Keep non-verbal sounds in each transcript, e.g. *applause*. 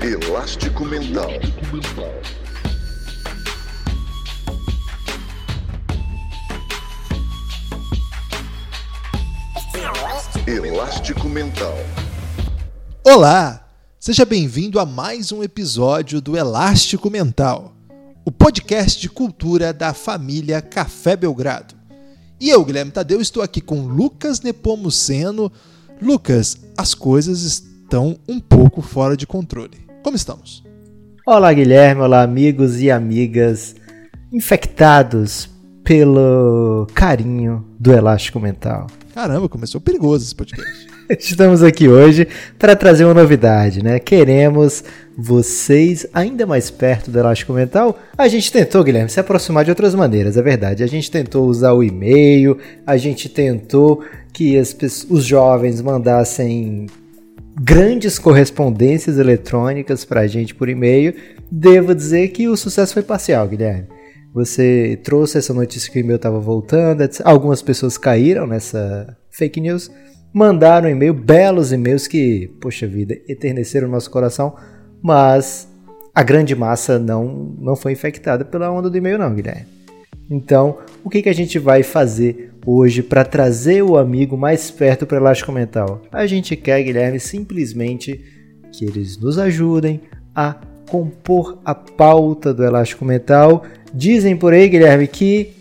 Elástico Mental. Elástico Mental. Olá! Seja bem-vindo a mais um episódio do Elástico Mental, o podcast de cultura da família Café Belgrado. E eu, Guilherme Tadeu, estou aqui com Lucas Nepomuceno. Lucas, as coisas estão um pouco fora de controle. Como estamos? Olá, Guilherme. Olá, amigos e amigas infectados pelo carinho do elástico mental. Caramba, começou perigoso esse podcast. *laughs* Estamos aqui hoje para trazer uma novidade, né? Queremos vocês ainda mais perto do elástico mental. A gente tentou, Guilherme, se aproximar de outras maneiras, é verdade. A gente tentou usar o e-mail, a gente tentou que as, os jovens mandassem grandes correspondências eletrônicas para a gente por e-mail. Devo dizer que o sucesso foi parcial, Guilherme. Você trouxe essa notícia que o e-mail estava voltando, algumas pessoas caíram nessa fake news, mandaram e-mail, belos e-mails que, poxa vida, eterneceram o nosso coração, mas a grande massa não, não foi infectada pela onda do e-mail não, Guilherme. Então, o que, que a gente vai fazer hoje para trazer o amigo mais perto para o Elástico Mental? A gente quer, Guilherme, simplesmente que eles nos ajudem a compor a pauta do Elástico Mental. Dizem por aí, Guilherme, que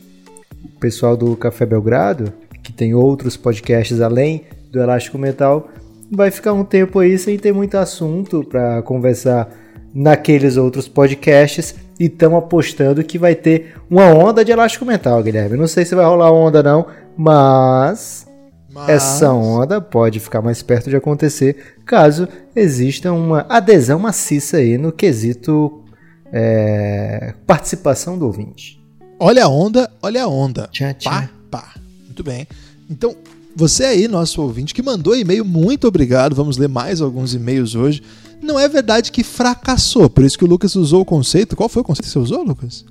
o pessoal do Café Belgrado, que tem outros podcasts além do Elástico Mental, vai ficar um tempo aí sem ter muito assunto para conversar naqueles outros podcasts e estão apostando que vai ter uma onda de elástico mental, Guilherme. Não sei se vai rolar onda não, mas, mas, essa onda pode ficar mais perto de acontecer caso exista uma adesão maciça aí no quesito é, participação do ouvinte. Olha a onda, olha a onda. Tchá, tchá. Pá, pá. Muito bem. Então, você aí, nosso ouvinte, que mandou e-mail, muito obrigado. Vamos ler mais alguns e-mails hoje não é verdade que fracassou. Por isso que o Lucas usou o conceito. Qual foi o conceito que você usou, Lucas?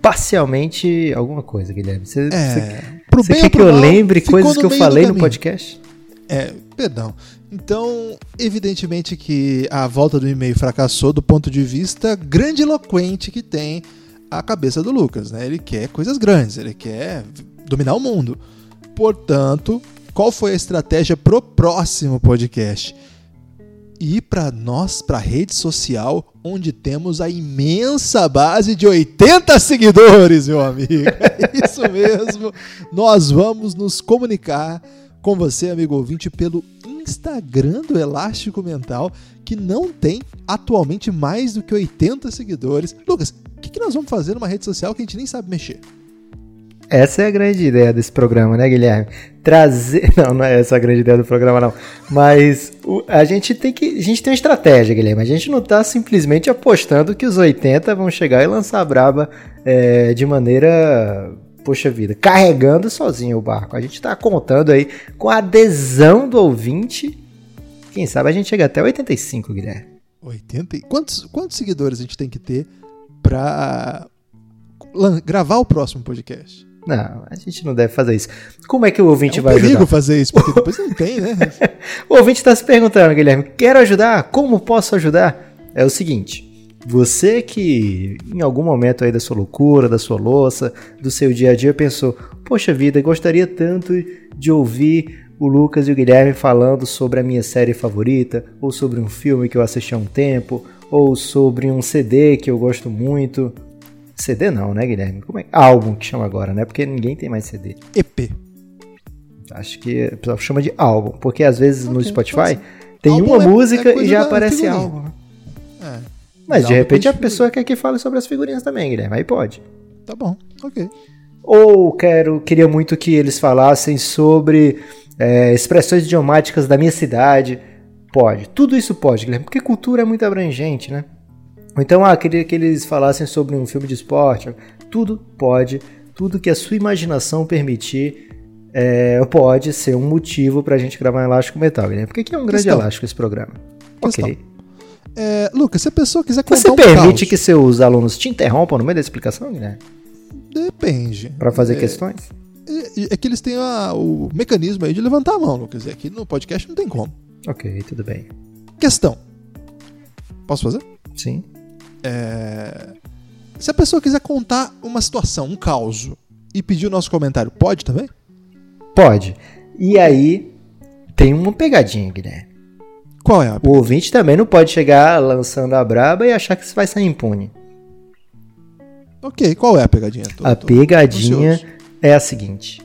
Parcialmente alguma coisa, Guilherme. Você, é, você, pro você bem quer que eu lembre coisas que eu falei no podcast? É, perdão. Então, evidentemente que a volta do e-mail fracassou do ponto de vista grandiloquente que tem a cabeça do Lucas, né? Ele quer coisas grandes, ele quer dominar o mundo. Portanto, qual foi a estratégia pro próximo podcast? Ir para nós, para a rede social, onde temos a imensa base de 80 seguidores, meu amigo. *laughs* É isso mesmo. Nós vamos nos comunicar com você, amigo ouvinte, pelo Instagram do Elástico Mental, que não tem atualmente mais do que 80 seguidores. Lucas, o que, que nós vamos fazer numa rede social que a gente nem sabe mexer? Essa é a grande ideia desse programa, né, Guilherme? Trazer. *laughs* Não, não é essa a grande ideia do programa, não. Mas o... a gente tem que. A gente tem uma estratégia, Guilherme. A gente não está simplesmente apostando que os 80 vão chegar e lançar a braba é, de maneira. Poxa vida, carregando sozinho o barco. A gente está contando aí com a adesão do ouvinte. Quem sabe a gente chega até 85, Guilherme. 80? Quantos, quantos seguidores a gente tem que ter para gravar o próximo podcast? Não, a gente não deve fazer isso. Como é que o ouvinte é um vai perigo ajudar? fazer isso, porque *laughs* depois não tem, né? o ouvinte está se perguntando, Guilherme, quero ajudar? Como posso ajudar? É o seguinte, você que em algum momento aí da sua loucura, da sua louça, do seu dia a dia pensou, poxa vida, gostaria tanto de ouvir o Lucas e o Guilherme falando sobre a minha série favorita, ou sobre um filme que eu assisti há um tempo, ou sobre um CD que eu gosto muito, CD não, né, Guilherme? Como é? Álbum que chama agora, né? Porque ninguém tem mais CD. EP. Acho que o pessoal chama de álbum, porque às vezes okay, no Spotify tem álbum uma é, música é e já aparece álbum. É. Mas de repente a pessoa quer que fale sobre as figurinhas também, Guilherme. Aí pode. Tá bom, ok. Ou quero, queria muito que eles falassem sobre é, expressões idiomáticas da minha cidade. Pode. Tudo isso pode, Guilherme, porque cultura é muito abrangente, né? Então, ah, queria que eles falassem sobre um filme de esporte. Tudo pode, tudo que a sua imaginação permitir é, pode ser um motivo para a gente gravar um elástico metal, né? Porque aqui é um grande Questão. elástico esse programa. Questão. Ok. É, Lucas, se a pessoa quiser contar Você um permite caos, que seus alunos te interrompam no meio da explicação, né? Depende. Para fazer é, questões? É, é, que eles têm a, o mecanismo aí de levantar a mão, Lucas. Aqui no podcast não tem como. Ok, tudo bem. Questão. Posso fazer? Sim. É, Se a pessoa quiser contar uma situação, um caos, e pedir o nosso comentário, pode também? Pode. E aí, tem uma pegadinha, Guilherme. Qual é a O ouvinte também não pode chegar lançando a braba e achar que vai sair impune. Ok, qual é a pegadinha? Tô- A pegadinha ansioso. é a seguinte.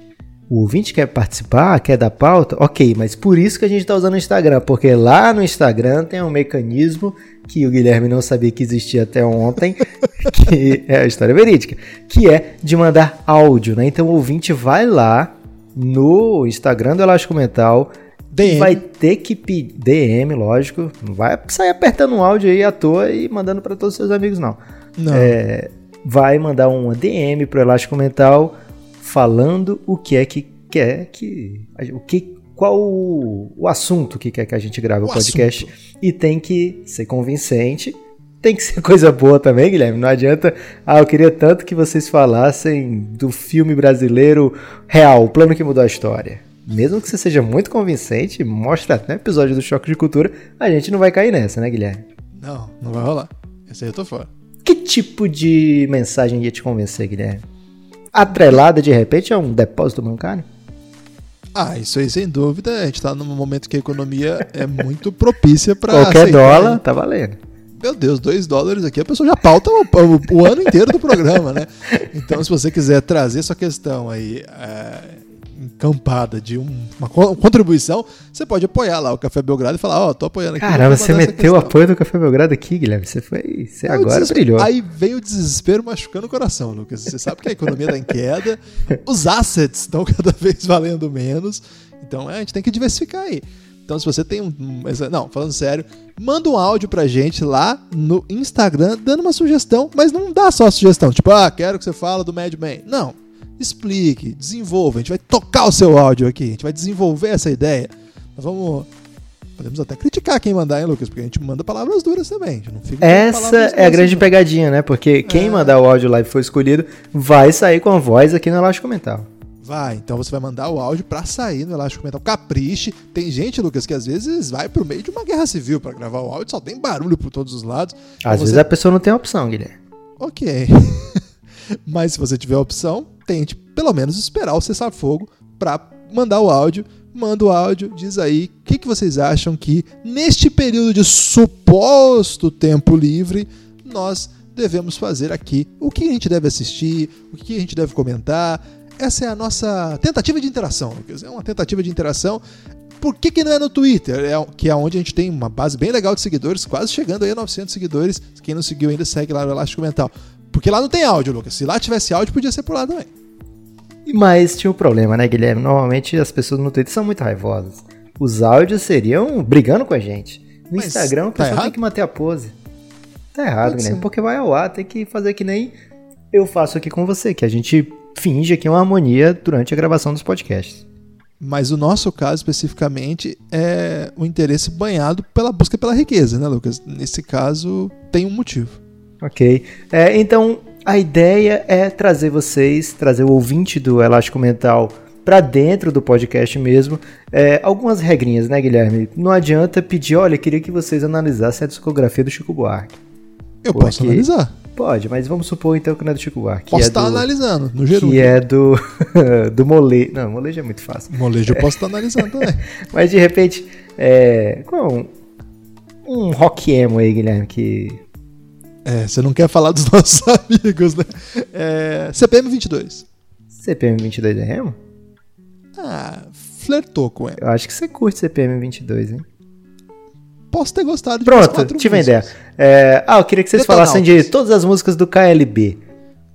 O ouvinte quer participar, quer dar pauta, ok, mas por isso que a gente está usando o Instagram, porque lá no Instagram tem um mecanismo que o Guilherme não sabia que existia até ontem, *laughs* que é a história verídica, que é de mandar áudio, né? Então o ouvinte vai lá no Instagram do Elástico Mental DM. vai ter que pedir DM, lógico, não vai sair apertando um áudio aí à toa e mandando para todos os seus amigos não Não. é, vai mandar uma DM pro Elástico Mental falando o que é que quer que. O que qual o, o assunto que quer que a gente grave o, O podcast. E tem que ser convincente. Tem que ser *laughs* coisa boa também, Guilherme. Não adianta. Ah, eu queria tanto que vocês falassem do filme brasileiro real, o plano que mudou a história. Mesmo que você seja muito convincente, mostra até episódio do Choque de Cultura, a gente não vai cair nessa, né, Guilherme? Não, não vai rolar. Esse aí eu tô fora. Que tipo de mensagem ia te convencer, Guilherme? Atrelada de repente a um depósito bancário? Ah, isso aí sem dúvida. A gente tá num momento que a economia é muito propícia pra. Qualquer aceitar, dólar né? tá valendo. Meu Deus, dois dólares aqui, a pessoa já pauta o, o- o ano inteiro do programa, né? Então, se você quiser trazer sua questão aí é, encampada de um- uma co- contribuição, você pode apoiar lá o Café Belgrado e falar, ó, tô apoiando aqui. Caramba, você meteu o apoio do Café Belgrado aqui, Guilherme. Você foi. Você Aí agora brilhou. Aí veio o desespero machucando o coração, Lucas. Você sabe que a economia tá em queda, *laughs* os assets estão cada vez valendo menos. Então é, a gente tem que diversificar aí. Então, se você tem um. Não, falando sério, manda um áudio pra gente lá no Instagram dando uma sugestão, mas não dá só sugestão, tipo, ah, quero que você fale do Mad Men. Não. Explique, desenvolva. A gente vai tocar o seu áudio aqui, a gente vai desenvolver essa ideia. Nós vamos. Podemos até criticar quem mandar, hein, Lucas? Porque a gente manda palavras duras também. A Essa é a grande não. pegadinha, né? Porque quem É. mandar o áudio lá e for escolhido vai sair com a voz aqui no Elástico Mental. Vai, então você vai mandar o áudio pra sair no Elástico Mental. Capriche. Tem gente, Lucas, que às vezes vai pro meio de uma guerra civil pra gravar o áudio, só tem barulho por todos os lados. Então Às você- vezes a pessoa não tem opção, Guilherme. Ok. *laughs* Mas se você tiver a opção, tente pelo menos esperar o cessar-fogo pra mandar o áudio. Manda o áudio, diz aí o que, que vocês acham que neste período de suposto tempo livre nós devemos fazer aqui. O que a gente deve assistir, o que a gente deve comentar. Essa é a nossa tentativa de interação, Lucas. É uma tentativa de interação. Por que, que não é no Twitter? É, que é onde a gente tem uma base bem legal de seguidores, quase chegando aí a 900 seguidores. Quem não seguiu ainda, segue lá no Elástico Mental. Porque lá não tem áudio, Lucas. Se lá tivesse áudio, podia ser por lá também. Mas tinha um problema, né, Guilherme? Normalmente as pessoas no Twitter são muito raivosas. Os áudios seriam brigando com a gente. No Mas Instagram o tá pessoal tem que manter a pose. Tá errado, Pode Guilherme. ser. Porque vai ao ar, tem que fazer que nem eu faço aqui com você, que a gente finge aqui uma harmonia durante a gravação dos podcasts. Mas o nosso caso especificamente é o interesse banhado pela busca pela riqueza, né, Lucas? Nesse caso, tem um motivo. Ok. É, então, a ideia é trazer vocês, trazer o ouvinte do Elástico Mental para dentro do podcast mesmo. É, algumas regrinhas, né, Guilherme? Não adianta pedir, olha, queria que vocês analisassem a discografia do Chico Buarque. Eu Porque- posso analisar. Pode, mas vamos supor então que não é do Chico Buarque. Posso é estar do, analisando, no gerúndio. Que é do, *laughs* do Molejo. Não, Molejo é muito fácil. Molejo eu posso estar *laughs* analisando também. Mas de repente, é, qual é um, um rock emo aí, Guilherme, que É, você não quer falar dos *laughs* nossos amigos, né? É, CPM 22. CPM 22 é emo? Ah, flertou com ele. Eu acho que você curte CPM 22, hein? Posso ter gostado de Pronto, tive uma ideia. É, ah, eu queria que vocês falassem de todas as músicas do KLB.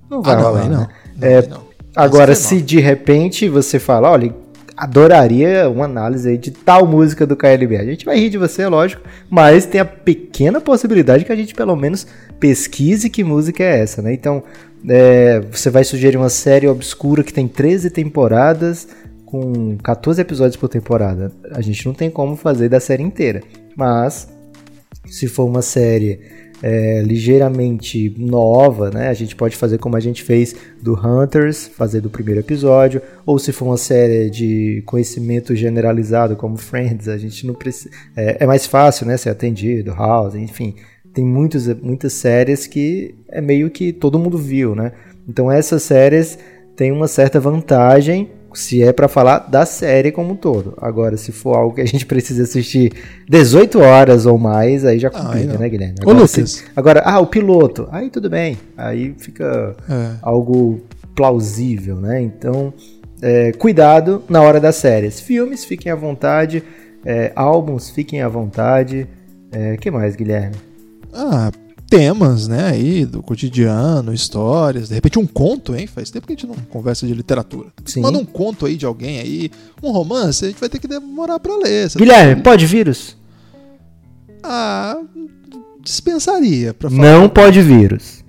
Não vai Ah, não, rolar, não. né? Não, É, não. Agora, se de repente você fala, olha, adoraria uma análise aí de tal música do KLB. A gente vai rir de você, lógico, mas tem a pequena possibilidade que a gente pelo menos pesquise que música é essa, né? Então, é, você vai sugerir uma série obscura que tem 13 temporadas com 14 episódios por temporada. A gente não tem como fazer da série inteira, mas se for uma série é, ligeiramente nova, né? A gente pode fazer como a gente fez do Hunters, fazer do primeiro episódio, ou se for uma série de conhecimento generalizado como Friends, a gente não precisa. É, é mais fácil, né? Ser atendido, House, enfim. tem muitos, muitas séries que é meio que todo mundo viu, né? Então essas séries têm uma certa vantagem se é para falar da série como um todo. Agora, se for algo que a gente *laughs* precisa assistir 18 horas ou mais, aí já complica, não. né, Guilherme? Ô, Agora, Lucas. se- agora, ah, o piloto. Aí tudo bem. Aí fica É. algo plausível, né? Então, é, cuidado na hora das séries. Filmes, fiquem à vontade. É, álbuns, fiquem à vontade. O que mais, Guilherme? Ah, temas, né, aí do cotidiano, histórias, de repente um conto, hein? Faz tempo que a gente não conversa de literatura. Sim. Manda um conto aí de alguém aí, um romance, a gente vai ter que demorar pra ler. Guilherme, pode vírus? Ah, dispensaria, pra falar. Não pode vírus.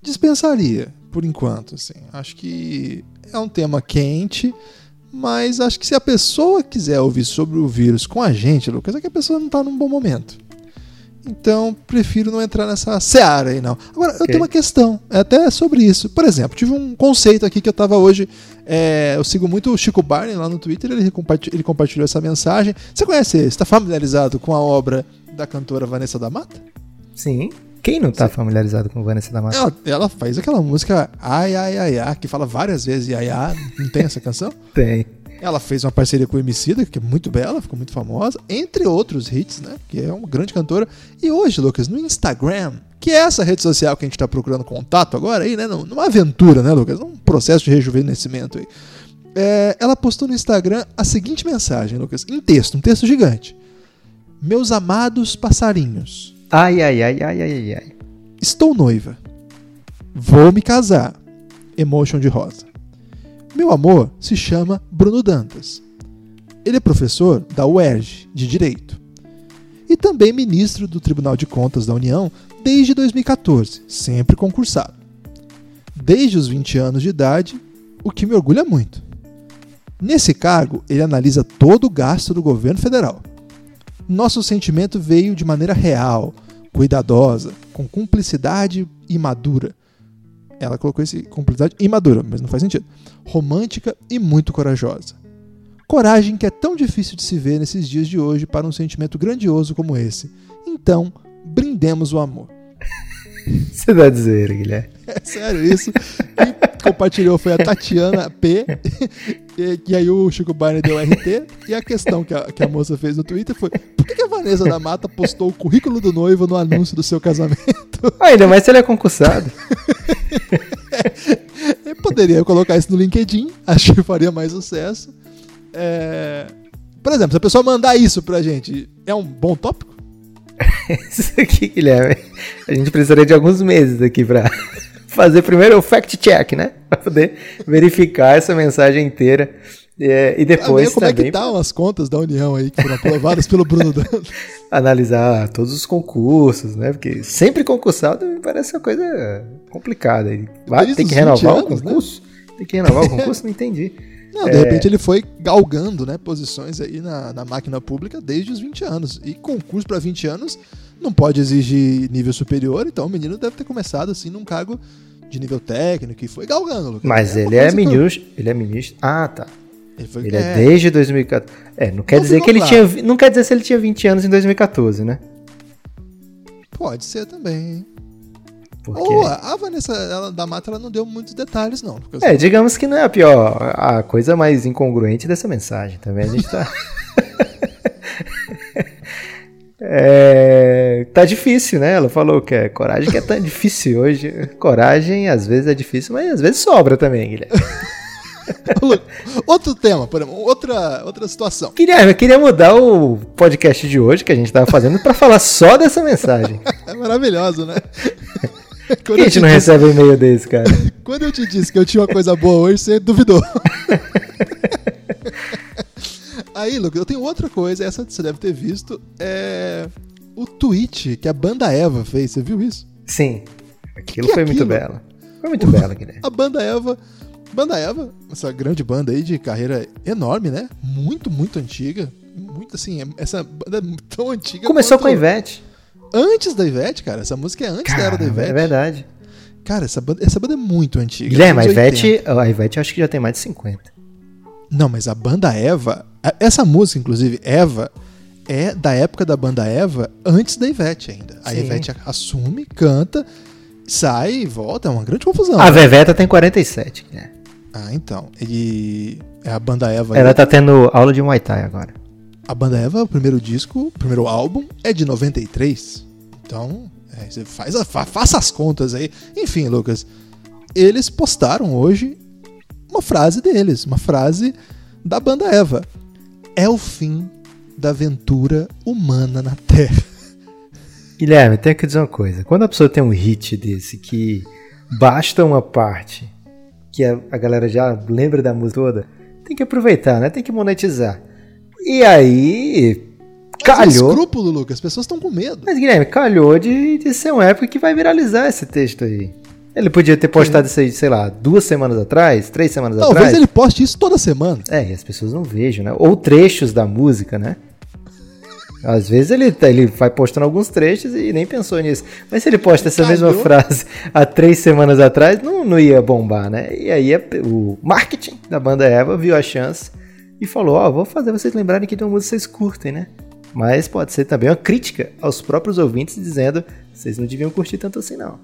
Dispensaria, por enquanto, assim. Acho que é um tema quente, mas acho que se a pessoa quiser ouvir sobre o vírus com a gente, Lucas, é que a pessoa não tá num bom momento. Então, prefiro não entrar nessa seara aí, não. Agora, eu Ok. tenho uma questão, é até sobre isso. Por exemplo, tive um conceito aqui que eu tava hoje. é, eu sigo muito o Chico Barney lá no Twitter, ele, ele compartilhou essa mensagem. Você conhece, está familiarizado com a obra da cantora Vanessa da Mata? Sim. Quem não tá familiarizado com Vanessa da Mata? Ela, ela faz aquela música Ai, ai, ai, ai, que fala várias vezes ai, ai, não tem essa canção? *laughs* Tem. Ela fez uma parceria com o Emicida, que é muito bela, ficou muito famosa, entre outros hits, né? Que é uma grande cantora. E hoje, Lucas, no Instagram, que é essa rede social que a gente tá procurando contato agora aí, né? num- Numa aventura, né, Lucas? Num processo de rejuvenescimento aí. É, ela postou no Instagram a seguinte mensagem, Lucas, em texto, um texto gigante. Meus amados passarinhos, Ai, ai, ai, ai, ai, ai, ai. Estou noiva. Vou me casar. Emotion de rosa. Meu amor se chama Bruno Dantas. Ele é professor da UERJ de Direito e também ministro do Tribunal de Contas da União desde 2014, sempre concursado. Desde os 20 anos de idade, o que me orgulha muito. Nesse cargo, ele analisa todo o gasto do governo federal. Nosso sentimento veio de maneira real, cuidadosa, com cumplicidade e madura. Ela colocou esse cumplicidade imadura, mas não faz sentido. Romântica e muito corajosa. Coragem que é tão difícil de se ver nesses dias de hoje para um sentimento grandioso como esse. Então, brindemos o amor. *laughs* Você tá dizendo, Guilherme? É sério isso. Quem compartilhou foi a Tatiana P. *laughs* E, e aí o Chico Barney deu RT. E a questão que a, que a moça fez no Twitter foi: por que que a Vanessa da Mata postou o currículo do noivo no anúncio do seu casamento? Ainda mais se ele é concursado. *laughs* *laughs* Eu poderia colocar isso no LinkedIn, *laughs* acho que faria mais sucesso. É, Por exemplo, se a pessoa mandar isso pra gente, é um bom tópico? *laughs* Isso aqui, Guilherme. A gente precisaria de alguns meses aqui pra fazer primeiro o fact-check, né? Pra poder verificar essa mensagem inteira. É, e depois como é também que estão as contas da União aí que foram aprovadas pelo Bruno Dantas? *laughs* analisar todos os concursos, né? Porque sempre concursado me parece uma coisa complicada. Vai, tem que os 20 renovar o anos, né? concurso? Tem que renovar o concurso? Não entendi. *laughs* Não, de É. repente ele foi galgando né, posições aí na, na máquina pública desde os 20 anos. E concurso para 20 anos não pode exigir nível superior, então o menino deve ter começado assim num cargo de nível técnico e foi galgando. Lucas. Mas É ele é ministro. Ele é ministro. Ah, tá. Ele, foi, Ele é, é desde 2014. É, não quer Não dizer que ele claro. tinha. Não quer dizer se ele tinha 20 anos em 2014, né? Pode ser também. hein? Porque... Ou a Vanessa ela, da Mata ela não deu muitos detalhes, não. É, digamos que não é a pior, a coisa mais incongruente dessa mensagem também. A gente tá. *laughs* É, tá difícil, né? Ela falou que é coragem que é tão difícil hoje. Coragem às vezes é difícil, mas às vezes sobra também, Guilherme. *laughs* Outro tema, por exemplo, outra, outra situação. Guilherme, eu queria mudar o podcast de hoje que a gente tava fazendo pra falar só dessa mensagem. *laughs* É maravilhoso, né? Quando que a gente te não disse, recebe um e-mail desse, cara? *laughs* quando eu te disse que eu tinha uma coisa boa hoje, você duvidou. Aí, Lucas, eu tenho outra coisa, essa você deve ter visto. É o tweet que a banda Eva fez. Você viu isso? Sim. Aquilo Que foi muito aquilo? bela. Foi muito bela, Guilherme. A banda Eva. Banda Eva, essa grande banda aí de carreira enorme, né? Muito, muito antiga. Muito assim, é- essa banda é *laughs* tão antiga. Começou com a Ivete. Antes da Ivete, cara. Essa música é antes da era da Caramba, Ivete. É verdade. Cara, essa banda, essa banda é muito antiga. Guilherme, a anos 80. Ivete, a Ivete eu acho que já tem mais de 50. Não, mas a banda Eva, a- essa música, inclusive, Eva, é da época da banda Eva, antes da Ivete ainda. A Sim. Ivete assume, canta, sai e volta. É uma grande confusão. A né? Veveta tem 47, né? Ah, então. E é a banda Eva. Ela tá tendo aula de Muay Thai agora. A banda Eva, o primeiro disco, o primeiro álbum, é de 93. Então, é, você faz a- fa- faça as contas aí. Enfim, Lucas, eles postaram hoje uma frase deles, uma frase da banda Eva. É o fim da aventura humana na Terra. *laughs* Guilherme, tenho que dizer uma coisa. Quando a pessoa tem um hit desse que basta uma parte que a, a galera já lembra da música toda, tem que aproveitar, né? Tem que monetizar. E aí. É Calhou. escrúpulo, Lucas. As pessoas estão com medo. Mas, Guilherme, calhou de, de ser uma época que vai viralizar esse texto aí. Ele podia ter postado isso aí, sei lá, duas semanas atrás, três semanas Talvez atrás. ele poste isso toda semana. É, e as pessoas não vejam, né? Ou trechos da música, né? Às vezes ele, tá- ele vai postando alguns trechos e nem pensou nisso. Mas se ele posta essa mesma frase há três semanas atrás, não, não ia bombar, né? E aí o marketing da banda Eva viu a chance e falou: Ó, vou fazer vocês lembrarem que tem uma música que vocês curtem, né? Mas pode ser também uma crítica aos próprios ouvintes dizendo: vocês não deviam curtir tanto assim, não.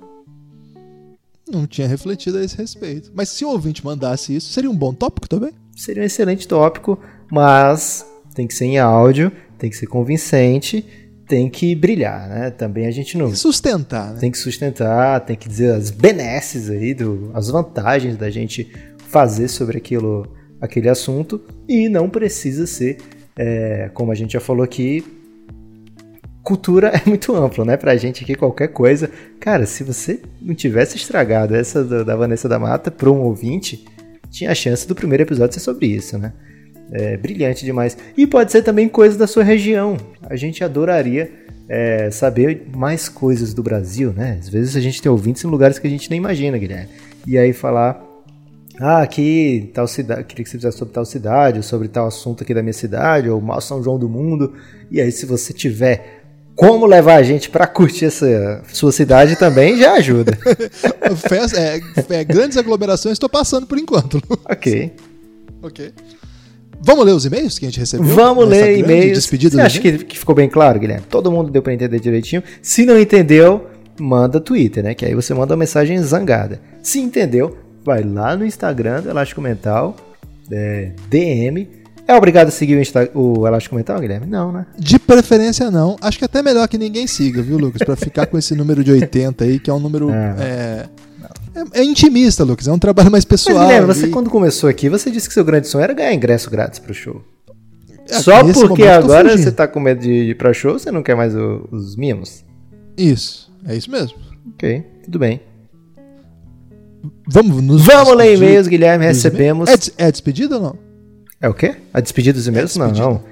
Não tinha refletido a esse respeito. Mas se o ouvinte mandasse isso, seria um bom tópico também? Seria um excelente tópico, mas tem que ser em áudio, tem que ser convincente, tem que brilhar, né? Também a gente não sustentar, né? tem que sustentar, tem que dizer as benesses aí, do, as vantagens da gente fazer sobre aquilo, aquele assunto e não precisa ser, é, como a gente já falou aqui, cultura *laughs* é muito amplo, né? Pra gente aqui qualquer coisa. Cara, se você não tivesse estragado essa da Vanessa da Mata para um ouvinte, tinha a chance do primeiro episódio ser sobre isso, né? É brilhante demais. E pode ser também coisa da sua região. A gente adoraria é, saber mais coisas do Brasil, né? Às vezes a gente tem ouvintes em lugares que a gente nem imagina, Guilherme. E aí falar, ah, aqui tal cidade, queria que você fizesse sobre tal cidade, ou sobre tal assunto aqui da minha cidade, ou mal São João do mundo. E aí se você tiver como levar a gente pra curtir essa sua cidade também já ajuda. *laughs* Festa- é, é, grandes aglomerações estou passando por enquanto. ok. ok. Vamos ler os e-mails que a gente recebeu? Vamos ler e-mails. Você acha que, que ficou bem claro, Guilherme? Todo mundo deu pra entender direitinho. Se não entendeu, manda Twitter, né? Que aí você manda uma mensagem zangada. Se entendeu, vai lá no Instagram do Elástico Mental, é, DM. É obrigado a seguir o, Insta- o Elástico Mental, Guilherme? Não, né? De preferência não. Acho que até melhor que ninguém siga, viu, Lucas? Pra ficar com esse número de 80 aí, que é um número. É, é, é intimista, Lucas. É um trabalho mais Mas, pessoal. Guilherme, você e- quando começou aqui, você disse que seu grande sonho era ganhar ingresso grátis pro show. É, Só porque agora você tá com medo de ir pra show, você não quer mais o- os mimos? Isso, é isso mesmo. Ok, tudo bem. Vamos nos Vamos ler e-mails, Guilherme. Recebemos. É, des- é despedida ou não? É o quê? A despedida dos e-mails? É não, não.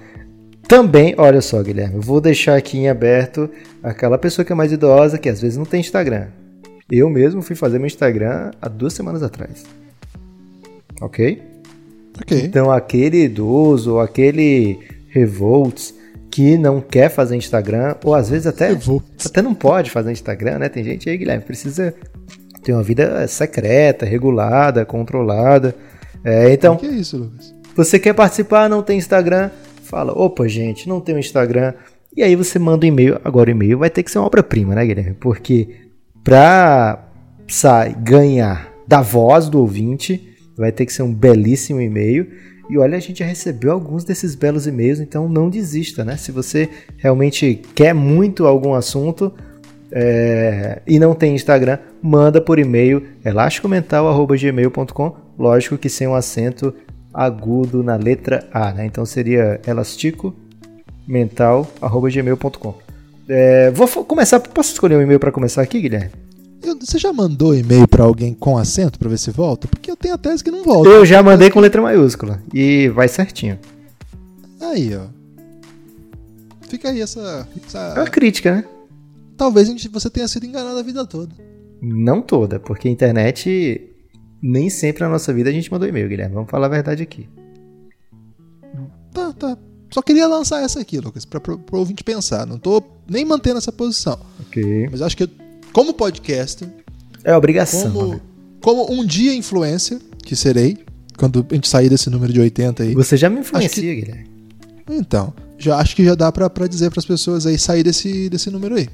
Também, olha só, Guilherme, eu vou deixar aqui em aberto aquela pessoa que é mais idosa, que às vezes não tem Instagram. Eu mesmo fui fazer meu Instagram há duas semanas atrás. Ok? Ok. Então, aquele idoso, aquele revolts que não quer fazer Instagram, ou às vezes até, Revolts. até não pode fazer Instagram, né? Tem gente aí, Guilherme, precisa ter uma vida secreta, regulada, controlada. É, então, O que é isso, Lucas? você quer participar, não tem Instagram? Fala, opa, gente, não tem Instagram. E aí você manda um e-mail. Agora o e-mail vai ter que ser uma obra-prima, né, Guilherme? Porque pra sai, ganhar da voz do ouvinte, vai ter que ser um belíssimo e-mail. E olha, a gente já recebeu alguns desses belos e-mails, então não desista, né? Se você realmente quer muito algum assunto é, e não tem Instagram, manda por e-mail elasticomental.gmail.com Lógico que sem um acento agudo na letra A, né? Então seria elasticomental.gmail.com é, Vou começar, posso escolher um e-mail para começar aqui, Guilherme? Eu- você já mandou e-mail pra alguém com acento pra ver se volta? Porque eu tenho a tese que não volta. Eu já mandei com letra maiúscula e vai certinho. Aí, ó. Fica aí essa. essa- É uma crítica, né? Talvez gente- você tenha sido enganado a vida toda. Não toda, porque a internet nem sempre na nossa vida a gente mandou e-mail, Guilherme. Vamos falar a verdade aqui. Tá, tá. Só queria lançar essa aqui, Lucas, pra, pro, pro ouvinte pensar. Não tô nem mantendo essa posição. Ok. Mas acho que, como podcaster, É obrigação. como, né? como um dia influencer, que serei, quando a gente sair desse número de 80 aí. Você já me influencia, Guilherme. Então, já acho que já dá pra, pra dizer pras pessoas aí sair desse, desse número aí.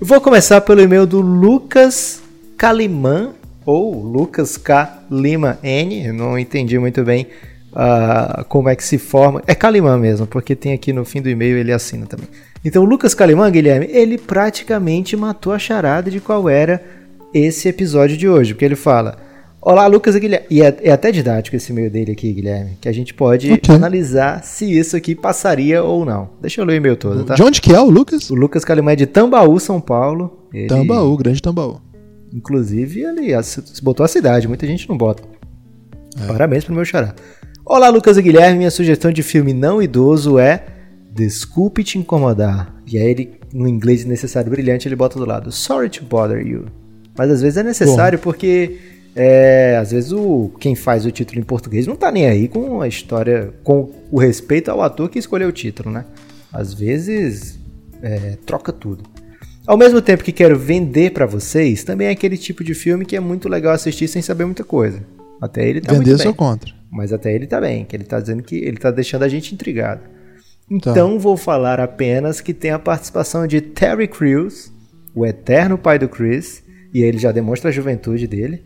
Eu Vou começar pelo e-mail do Lucas Kaliman, ou Lucas K. Lima N, eu não entendi muito bem ah, como é que se forma. É Kaliman mesmo, porque tem aqui no fim do e-mail ele assina também. Então, o Lucas Kaliman, Guilherme, ele praticamente matou a charada de qual era esse episódio de hoje, porque ele fala: Olá, Lucas e Guilherme. E é, é até didático esse e-mail dele aqui, Guilherme, que a gente pode Ok. analisar se isso aqui passaria ou não. Deixa eu ler o e-mail todo, tá? De onde que é o Lucas? O Lucas Kaliman é de Tambaú, São Paulo. Ele- Tambaú, grande Tambaú. Inclusive, ele botou a cidade, muita gente não bota. Parabéns pro meu xará. Olá, Lucas e Guilherme. Minha sugestão de filme não idoso é Desculpe te incomodar. E aí ele, no inglês necessário brilhante, ele bota do lado Sorry to bother you. Mas às vezes é necessário porque é, às vezes o quem faz o título em português não tá nem aí com a história, com o respeito ao ator que escolheu o título, né? Às vezes é, troca tudo. Ao mesmo tempo que quero vender pra vocês, também é aquele tipo de filme que é muito legal assistir sem saber muita coisa. Até ele tá Vender sou contra. Mas até ele tá bem, que ele tá dizendo que ele tá deixando a gente intrigado. Tá. Então vou falar apenas que tem a participação de Terry Crews, o eterno pai do Chris, e ele já demonstra a juventude dele.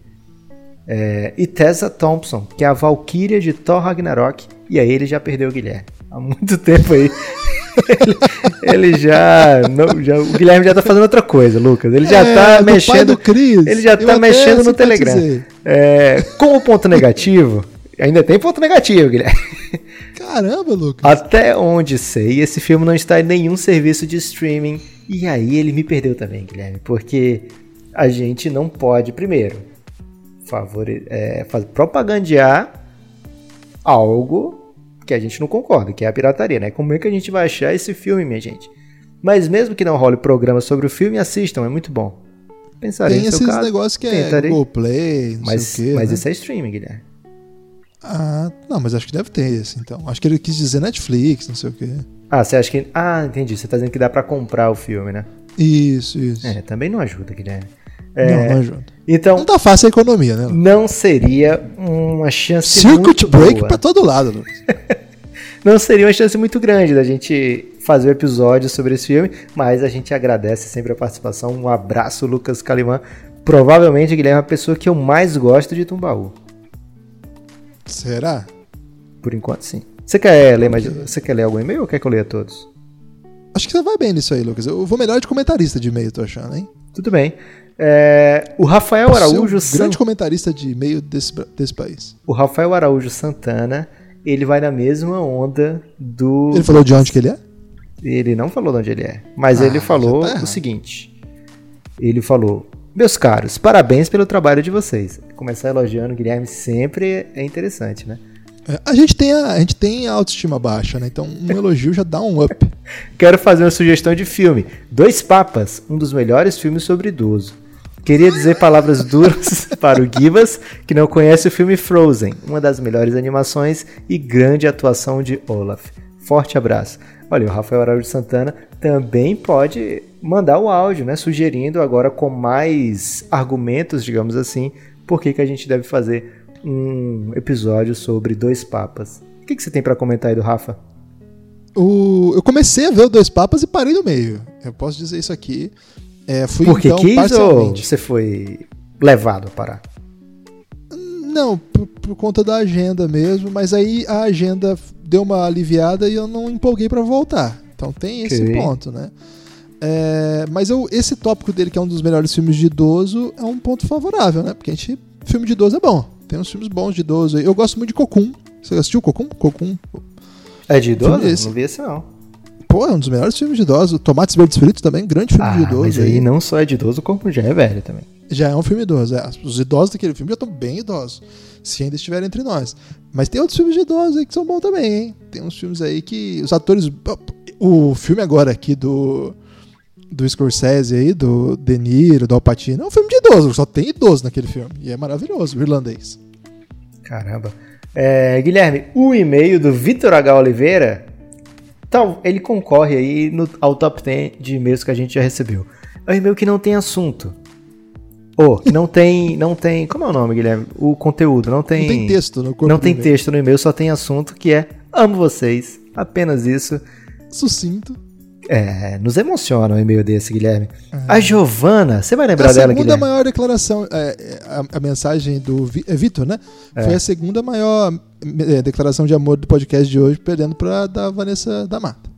É, e Tessa Thompson, que é a Valkyria de Thor Ragnarok, e aí ele já perdeu o Guilherme. Há muito tempo aí. ele, *laughs* ele já, não, já. O Guilherme já tá fazendo outra coisa, Lucas. Ele já É, tá mexendo. do Chris, ele já tá mexendo no Telegram. É, como ponto negativo, ainda tem ponto negativo, Guilherme. Caramba, Lucas. Até onde sei, esse filme não está em nenhum serviço de streaming. E aí ele me perdeu também, Guilherme, porque a gente não pode, primeiro, favore é, faz- propagandear algo que a gente não concorda, que é a pirataria, né? Como é que a gente vai achar esse filme, minha gente? Mas mesmo que não role programa sobre o filme, assistam, é muito bom. Pensarei Tem esses caso, negócios que é tentarei. Google Play, não mas, sei o quê. mas né? isso é streaming, Guilherme. Ah, não, mas acho que deve ter esse, então. Acho que ele quis dizer Netflix, não sei o quê. Ah, você acha que. Ah, entendi. Você tá dizendo que dá pra comprar o filme, né? Isso, isso. É, também não ajuda, Guilherme. Não, É, não ajuda. Então, Não tá fácil a economia, né? Não seria uma chance Circuit muito break boa. pra todo lado, Lucas. *laughs* Não seria uma chance muito grande da gente fazer um episódio sobre esse filme, mas a gente agradece sempre a participação. Um abraço, Lucas Calimã. Provavelmente, Guilherme, é a pessoa que eu mais gosto de Tumbaú. Será? Por enquanto, sim. Você quer ler mais? Você quer ler algum e-mail ou quer que eu leia todos? Acho que você vai bem nisso aí, Lucas. Eu vou melhor de comentarista de e-mail, tô achando, hein? Tudo bem. É, o Rafael Araújo um grande comentarista de e-mail desse, desse país. o Rafael Araújo Santana, ele vai na mesma onda do Ele falou de onde que ele é? Ele não falou de onde ele é, mas Ah, ele falou tá o seguinte. Ele falou: Meus caros, parabéns pelo trabalho de vocês. Começar elogiando o Guilherme sempre é interessante, né? É, A gente tem a, a gente tem a autoestima baixa, né? Então um elogio já dá um up. *laughs* Quero fazer uma sugestão de filme: Dois Papas, um dos melhores filmes sobre idoso. Queria dizer palavras duras *laughs* para o Gibas, que não conhece o filme Frozen, uma das melhores animações e grande atuação de Olaf. Forte abraço. Olha, o Rafael Araújo Santana também pode mandar o áudio, né? Sugerindo agora com mais argumentos, digamos assim, por que, que a gente deve fazer um episódio sobre dois papas. O que, que você tem para comentar aí do Rafa? O, eu comecei a ver o Dois Papas e parei no meio. Eu posso dizer isso aqui. É, fui Porque então quis ou parcialmente. você foi levado a parar? Não, por, por conta da agenda mesmo, mas aí a agenda deu uma aliviada e eu não empolguei pra voltar. Então tem esse Ok. ponto, né? É, mas eu- esse tópico dele, que é um dos melhores filmes de idoso, é um ponto favorável, né? Porque a gente. Filme de idoso é bom. Tem uns filmes bons de idoso aí. Eu gosto muito de Cocum. Você assistiu Cocum? Cocum. É de idoso? Não vi esse não. Pô, é um dos melhores filmes de idoso. Tomates Verdes Fritos também, grande filme de Ah, idoso. mas aí não só é de idoso, como já é velho também. Já é um filme idoso. é. Os idosos daquele filme já estão bem idosos. Se ainda estiverem entre nós. Mas tem outros filmes de idosos aí que são bons também, hein? Tem uns filmes aí que os atores. O filme agora aqui do. Do Scorsese aí, do De Niro, do Alpatino, é um filme de idoso, só tem idoso naquele filme. E é maravilhoso, o irlandês. Caramba. É, Guilherme, o e-mail do Vitor H. Oliveira, tal, ele concorre aí no- ao top 10 de e-mails que a gente já recebeu. É um e-mail que não tem assunto. Ou, que não tem, não tem, como é o nome, Guilherme? O conteúdo, não tem... Não tem texto no corpo Não tem texto no e-mail, só tem assunto que é amo vocês, apenas isso. sucinto. É, nos emociona um e-mail desse, Guilherme. A Giovana, você vai lembrar a dela, segunda Guilherme? maior declaração, é, é, a, a mensagem do Vi- é Vitor, né? Foi a segunda maior é, declaração de amor do podcast de hoje, perdendo pra da Vanessa da Mata.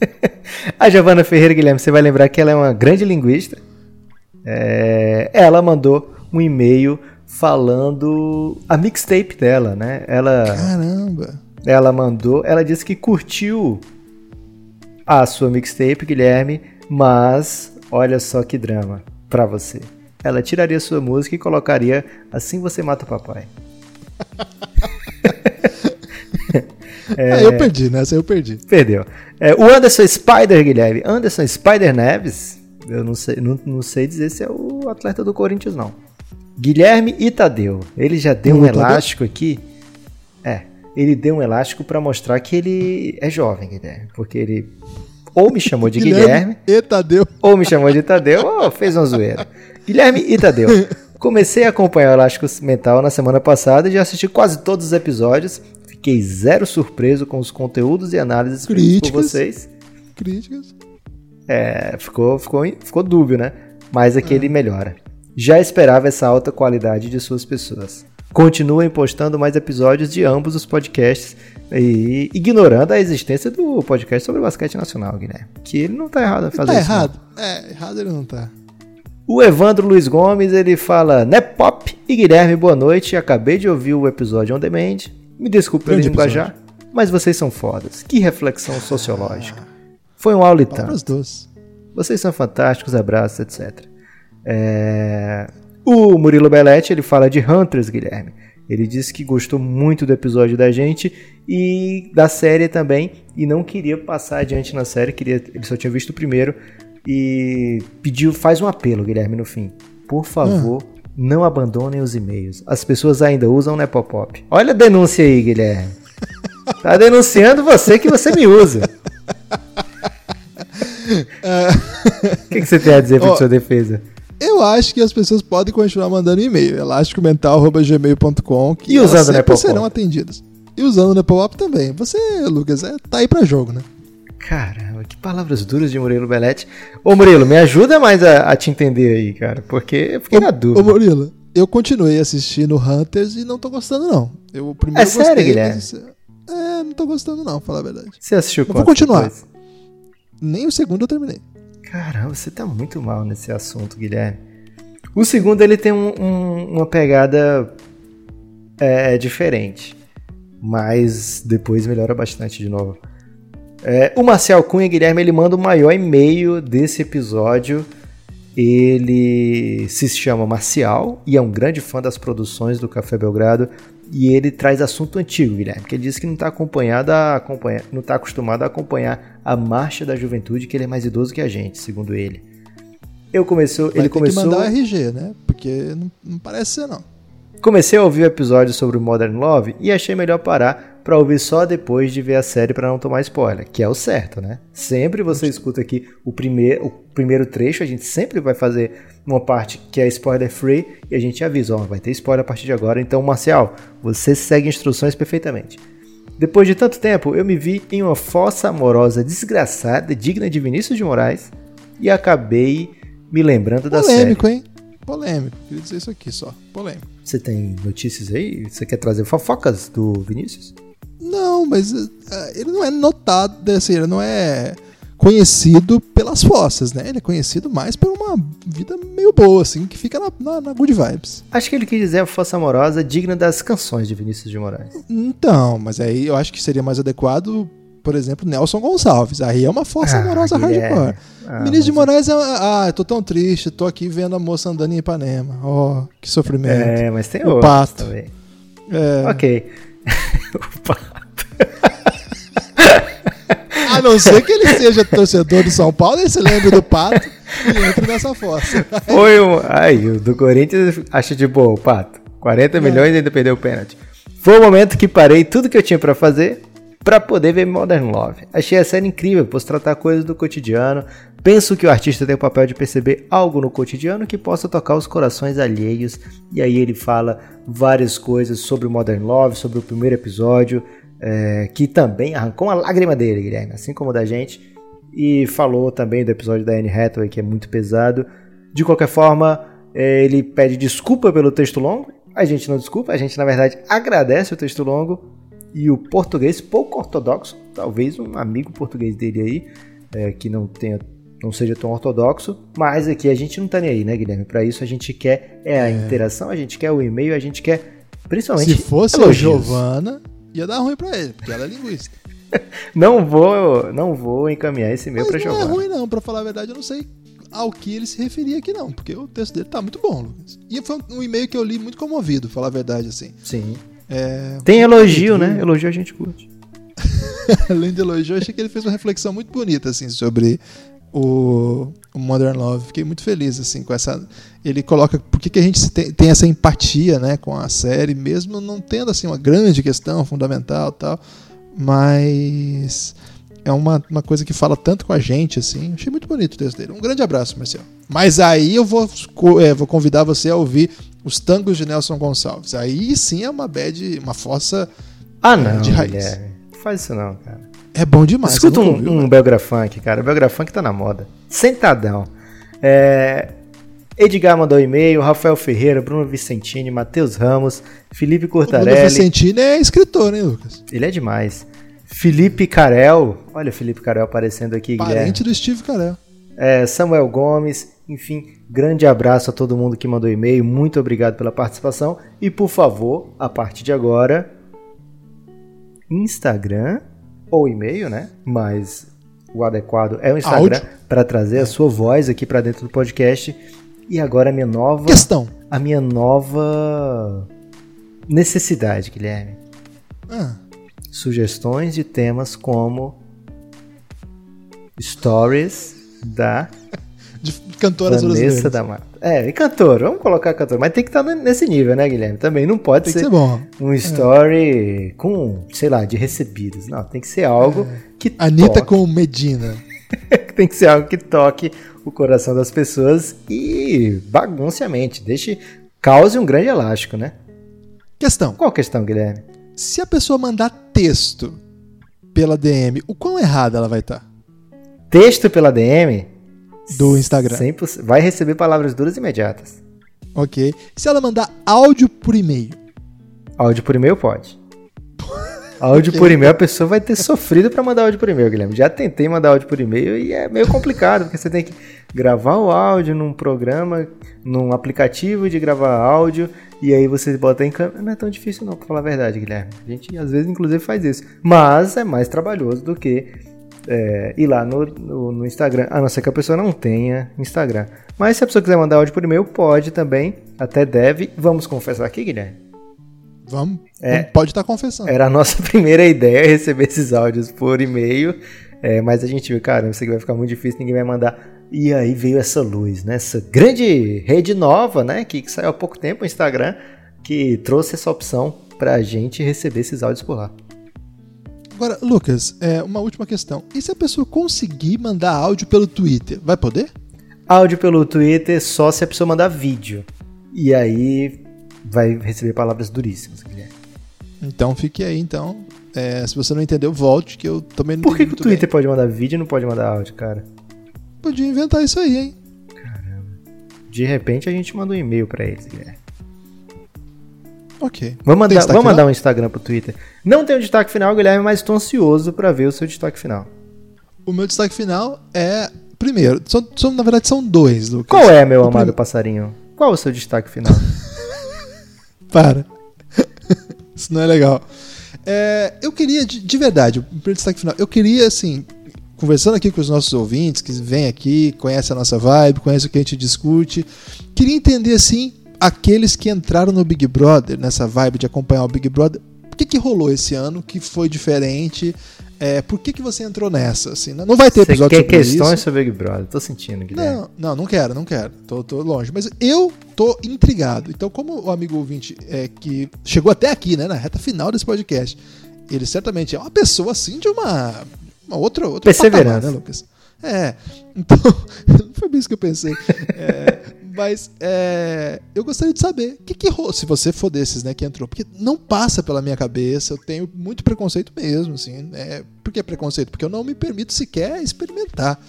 *laughs* A Giovana Ferreira, Guilherme, você vai lembrar que ela é uma grande linguista. É, ela mandou um e-mail falando a mixtape dela, né? Ela, Caramba! ela mandou, ela disse que curtiu a sua mixtape, Guilherme, mas olha só que drama pra você. Ela tiraria sua música e colocaria Assim Você Mata o Papai. *laughs* É, eu perdi, né? Essa eu perdi. Perdeu. É, o Anderson Spider, Guilherme. Anderson Spider Neves. Eu não sei, não, não sei dizer se é o atleta do Corinthians, não. Guilherme e Tadeu. Ele já deu um elástico aqui. É. Ele deu um elástico pra mostrar que ele é jovem, Guilherme. Porque ele ou me chamou de *laughs* Guilherme, E Tadeu. ou me chamou de Tadeu, ou fez uma zoeira. Guilherme e Tadeu. Comecei a acompanhar o Elástico Mental na semana passada e já assisti quase todos os episódios. Fiquei zero surpreso com os conteúdos e análises feitos por vocês. Críticas. É, ficou, ficou, ficou dúbio, né? Mas aqui ele melhora. Já esperava essa alta qualidade de suas pessoas. Continuem postando mais episódios de ambos os podcasts e ignorando a existência do podcast sobre basquete nacional, Guilherme. Que ele não tá errado em fazer Tá isso. não. errado? É, errado ele não tá. O Evandro Luiz Gomes, ele fala, né Pop e Guilherme, boa noite. Acabei de ouvir o episódio on demand. Me desculpe pelo linguajar, mas vocês são fodas. Que reflexão sociológica. Foi um aula e tanto. Vocês são fantásticos, abraços, etc. É, O Murilo Belletti, ele fala de Hunters, Guilherme. Ele disse que gostou muito do episódio da gente e da série também, e não queria passar adiante na série, queria, ele só tinha visto o primeiro, e pediu, faz um apelo, Guilherme, no fim. Por favor, não abandonem os e-mails. As pessoas ainda usam Nepopop. Olha a denúncia aí, Guilherme. Tá denunciando você que você me usa. *laughs* O que, que você tem a dizer para sua defesa? Eu acho que as pessoas podem continuar mandando e-mail. elasticomental.gmail.com que E usando sempre serão atendidas. E usando o Nepopop também. Você, Lucas, é, tá aí pra jogo, né? Caramba, que palavras duras de Murilo Belletti. Ô Murilo, me ajuda mais a, a te entender aí, cara, porque eu fiquei na Ô, dúvida. Murilo, eu continuei assistindo Hunters e não tô gostando, não. Eu o primeiro É sério, gostei, Guilherme? mas, É, não tô gostando, não, pra falar a verdade. Você assistiu vou quanto continuar. depois? Nem o segundo eu terminei. Caramba, você tá muito mal nesse assunto, Guilherme. O segundo, ele tem um- um- uma pegada é, diferente. Mas depois melhora bastante de novo. É, o Marcial Cunha, Guilherme, ele manda o maior e-mail desse episódio. Ele se chama Marcial e é um grande fã das produções do Café Belgrado. E ele traz assunto antigo, Guilherme, que ele diz que não está acompanhado a acompanhar, não está acostumado a acompanhar a marcha da juventude, que ele é mais idoso que a gente, segundo ele. Eu começou, Vai ele começou, que mandar RG, né? Porque não, não parece ser, não. comecei a ouvir o episódio sobre Modern Love e achei melhor parar para ouvir só depois de ver a série para não tomar spoiler, que é o certo, né? Sempre você escuta aqui o primeiro, o primeiro trecho, a gente sempre vai fazer uma parte que é spoiler free e a gente avisa, ó, vai ter spoiler a partir de agora. Então, Marcial, você segue instruções perfeitamente. Depois de tanto tempo, eu me vi em uma fossa amorosa desgraçada, digna de Vinícius de Moraes, e acabei me lembrando da série. Polêmico, hein? Polêmico. Queria dizer isso aqui só. Polêmico. Você tem notícias aí? Você quer trazer fofocas do Vinícius? Não, mas eh, ele não é notado, assim, ele não é conhecido pelas fossas, né? Ele é conhecido mais por uma vida meio boa, assim, que fica na, na, na good vibes. Acho que ele quis dizer a fossa amorosa digna das canções de Vinícius de Moraes. Então, mas aí eu acho que seria mais adequado, por exemplo, Nelson Gonçalves. Aí é uma força Ah, amorosa hardcore. Ah, Vinícius de mas- Moraes é. Ah, eu tô tão triste, tô aqui vendo a moça andando em Ipanema. Ó, que sofrimento. É, mas tem O outros pato. também. É. Ok. *laughs* o pato. A não ser que ele seja torcedor do São Paulo, ele se lembre do pato e entre nessa força. Foi um. Ai, o do Corinthians acha de boa, o pato. 40 milhões e ainda perdeu o pênalti. Foi o momento que parei tudo que eu tinha pra fazer pra poder ver Modern Love. Achei a série incrível, pois tratar coisas do cotidiano. Penso que o artista tem o papel de perceber algo no cotidiano que possa tocar os corações alheios. E aí ele fala várias coisas sobre Modern Love, sobre o primeiro episódio. É, que também arrancou uma lágrima dele, Guilherme, assim como da gente, e falou também do episódio da Anne Hathaway, que é muito pesado. De qualquer forma, é, ele pede desculpa pelo texto longo, a gente não desculpa, a gente na verdade agradece o texto longo, e o português pouco ortodoxo, talvez um amigo português dele aí, é, que não tenha não seja tão ortodoxo, mas aqui a gente não tá nem aí, né, Guilherme? Para isso a gente quer é a é. interação, a gente quer o e-mail, a gente quer principalmente Se fosse elogios. a Giovana, ia dar ruim para ele, porque ela é linguista. *laughs* não vou, não vou encaminhar esse e-mail para Giovana. Não é ruim não, para falar a verdade, eu não sei ao que ele se referia aqui não, porque o texto dele tá muito bom, Lucas. E foi um e-mail que eu li muito comovido, falar a verdade assim. Sim. É... Tem elogio, né? Elogio a gente curte. *laughs* Além de elogio, eu achei que ele fez uma reflexão muito bonita assim sobre o, o, Modern Love. Fiquei muito feliz assim com essa. Ele coloca por que, que a gente tem, tem, essa empatia, né, com a série, mesmo não tendo assim uma grande questão fundamental, tal, mas é uma, uma coisa que fala tanto com a gente assim. Achei muito bonito o texto dele. Um grande abraço, Marcelo. Mas aí eu vou, é, vou convidar você a ouvir os tangos de Nelson Gonçalves. Aí sim é uma bad, uma fossa ah, não, de raiz. Guilherme. Faz isso não, cara. É bom demais. Escuta um, ouviu, um Belgrafunk, cara. O Belgrafunk tá na moda. Sentadão. É... Edgar mandou e-mail, Rafael Ferreira, Bruno Vicentini, Matheus Ramos, Felipe Cortarelli. O Bruno Vicentini é escritor, hein, Lucas? Ele é demais. Felipe Carel, olha o Felipe Carel aparecendo aqui, Parente Guilherme. do Steve Carel. É, Samuel Gomes, enfim, grande abraço a todo mundo que mandou e-mail, muito obrigado pela participação e por favor, a partir de agora, Instagram ou e-mail, né? Mas o adequado é o Instagram para trazer a sua voz aqui para dentro do podcast. E agora a minha nova questão, a minha nova necessidade, Guilherme. Ah. Sugestões de temas como stories da de cantoras Vanessa da Mata. É, e cantor, vamos colocar cantor, mas tem que estar nesse nível, né, Guilherme? Também não pode tem ser, ser bom. um story é. com, sei lá, de recebidos. Não, tem que ser algo é. que Anitta toque. com Medina. *laughs* tem que ser algo que toque o coração das pessoas e bagunce a mente, deixe, cause um grande elástico, né? Questão. Qual questão, Guilherme? Se a pessoa mandar texto pela DM, o quão errada ela vai estar? Tá? Texto pela DM? Do Instagram. 100%, vai receber palavras duras imediatas. Ok. Se ela mandar áudio por e-mail? Áudio por e-mail pode. *laughs* áudio okay. por e-mail, a pessoa vai ter sofrido para mandar áudio por e-mail, Guilherme. Já tentei mandar áudio por e-mail e é meio complicado, porque você tem que gravar o áudio num programa, num aplicativo de gravar áudio, e aí você bota em câmera. Não é tão difícil não, pra falar a verdade, Guilherme. A gente às vezes inclusive faz isso. Mas é mais trabalhoso do que é, ir lá no, no, no, Instagram, a não ser que a pessoa não tenha Instagram. Mas se a pessoa quiser mandar áudio por e-mail, pode também, até deve. Vamos confessar aqui, Guilherme? Vamos. É, pode estar tá confessando. Era a nossa *laughs* primeira ideia receber esses áudios por e-mail, é, mas a gente viu, cara, isso aqui vai ficar muito difícil, ninguém vai mandar. E aí veio essa luz, né? Essa grande rede nova, né? Que, que saiu há pouco tempo, o Instagram, que trouxe essa opção pra gente receber esses áudios por lá. Agora, Lucas, é, uma última questão. E se a pessoa conseguir mandar áudio pelo Twitter, vai poder? Áudio pelo Twitter só se a pessoa mandar vídeo. E aí vai receber palavras duríssimas, Guilherme. Então fique aí, então. É, se você não entendeu, volte, que eu também não Por que, que o Twitter bem. pode mandar vídeo e não pode mandar áudio, cara? Podia inventar isso aí, hein? Caramba. De repente a gente manda um e-mail para eles, Guilherme. Ok. Vamos mandar, vamos mandar um Instagram pro Twitter. Não tem o um destaque final, Guilherme, mas estou ansioso para ver o seu destaque final. O meu destaque final é. Primeiro, são, são, na verdade são dois, Lucas. Qual é, meu o amado prim... passarinho? Qual é o seu destaque final? *laughs* Para. *laughs* Isso não é legal. É, eu queria, de, de verdade, o primeiro destaque final, eu queria, assim, conversando aqui com os nossos ouvintes que vêm aqui, conhecem a nossa vibe, conhecem o que a gente discute, queria entender, assim, aqueles que entraram no Big Brother, nessa vibe de acompanhar o Big Brother, o que, que rolou esse ano que foi diferente? É, por que, que você entrou nessa? Assim, não vai ter episódio você quer questões isso. sobre Big Brother, tô sentindo, Guilherme. Não, não, não quero, não quero. Tô, tô longe. Mas eu tô intrigado. Então, como o amigo ouvinte é, que chegou até aqui, né, na reta final desse podcast, ele certamente é uma pessoa assim de uma, uma outra, outra Perseverança, patamar, né, Lucas? É, então, não *laughs* foi bem isso que eu pensei. É, Mas é, eu gostaria de saber o que, que rolou, se você for desses, né, que entrou, porque não passa pela minha cabeça, eu tenho muito preconceito mesmo, assim. É, por que preconceito? Porque eu não me permito sequer experimentar.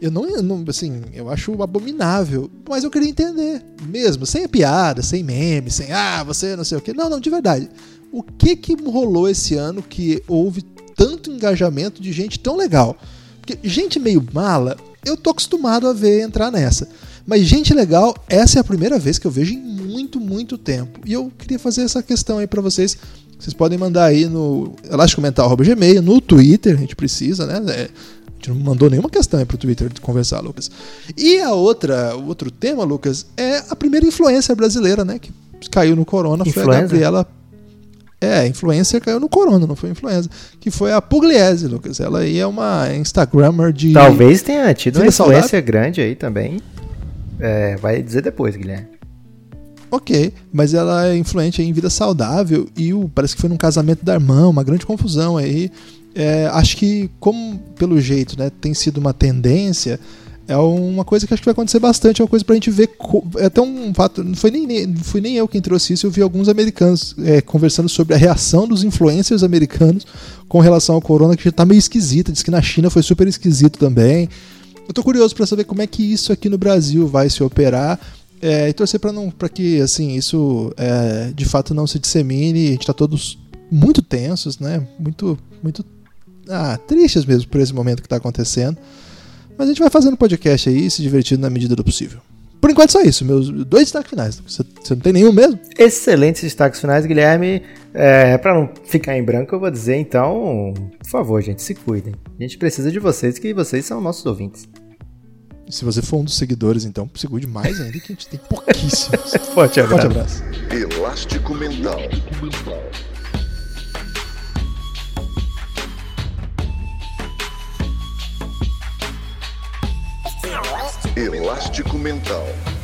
Eu não, eu não, assim, eu acho abominável, mas eu queria entender mesmo, sem piada, sem meme, sem ah, você não sei o quê. Não, não, de verdade. O que que rolou esse ano que houve tanto engajamento de gente tão legal? Porque gente meio mala, eu tô acostumado a ver entrar nessa. Mas gente legal, essa é a primeira vez que eu vejo em muito, muito tempo. E eu queria fazer essa questão aí para vocês. Vocês podem mandar aí no elasticomental.gmail, no Twitter, a gente precisa, né? É, a gente não mandou nenhuma questão aí pro Twitter de conversar, Lucas. E a outra, o outro tema, Lucas, é a primeira influência brasileira, né? Que caiu no corona, Influenza? foi a Gabriela. É, influencer caiu no corona, não foi influenza. Que foi a Pugliese, Lucas. Ela aí é uma Instagrammer de. Talvez tenha tido uma influência saudável? grande aí também. É, vai dizer depois, Guilherme. Ok, mas ela é influente em vida saudável e o, parece que foi num casamento da irmã, uma grande confusão aí. É, acho que, como pelo jeito né, tem sido uma tendência, é uma coisa que acho que vai acontecer bastante, é uma coisa pra gente ver. É até um fato, não foi nem, nem- nem eu quem trouxe isso, eu vi alguns americanos é, conversando sobre a reação dos influencers americanos com relação ao corona, que já tá meio esquisita. Diz que na China foi super esquisito também. Eu tô curioso pra saber como é que isso aqui no Brasil vai se operar. É, e torcer para não para que assim isso é, de fato não se dissemine. A gente tá todos muito tensos né? Muito muito ah, tristes mesmo por esse momento que tá acontecendo. Mas a gente vai fazendo podcast aí se divertindo na medida do possível por enquanto só isso meus dois destaques finais você, você não tem nenhum mesmo Excelentes destaques finais, Guilherme. É, para não ficar em branco, eu vou dizer então, por favor, gente, se cuidem. A gente precisa de vocês, que vocês são nossos ouvintes. se você for um dos seguidores então se cuide mais ainda que a gente tem pouquíssimos *laughs* Forte forte abraço Elástico Mental. Elástico Mental.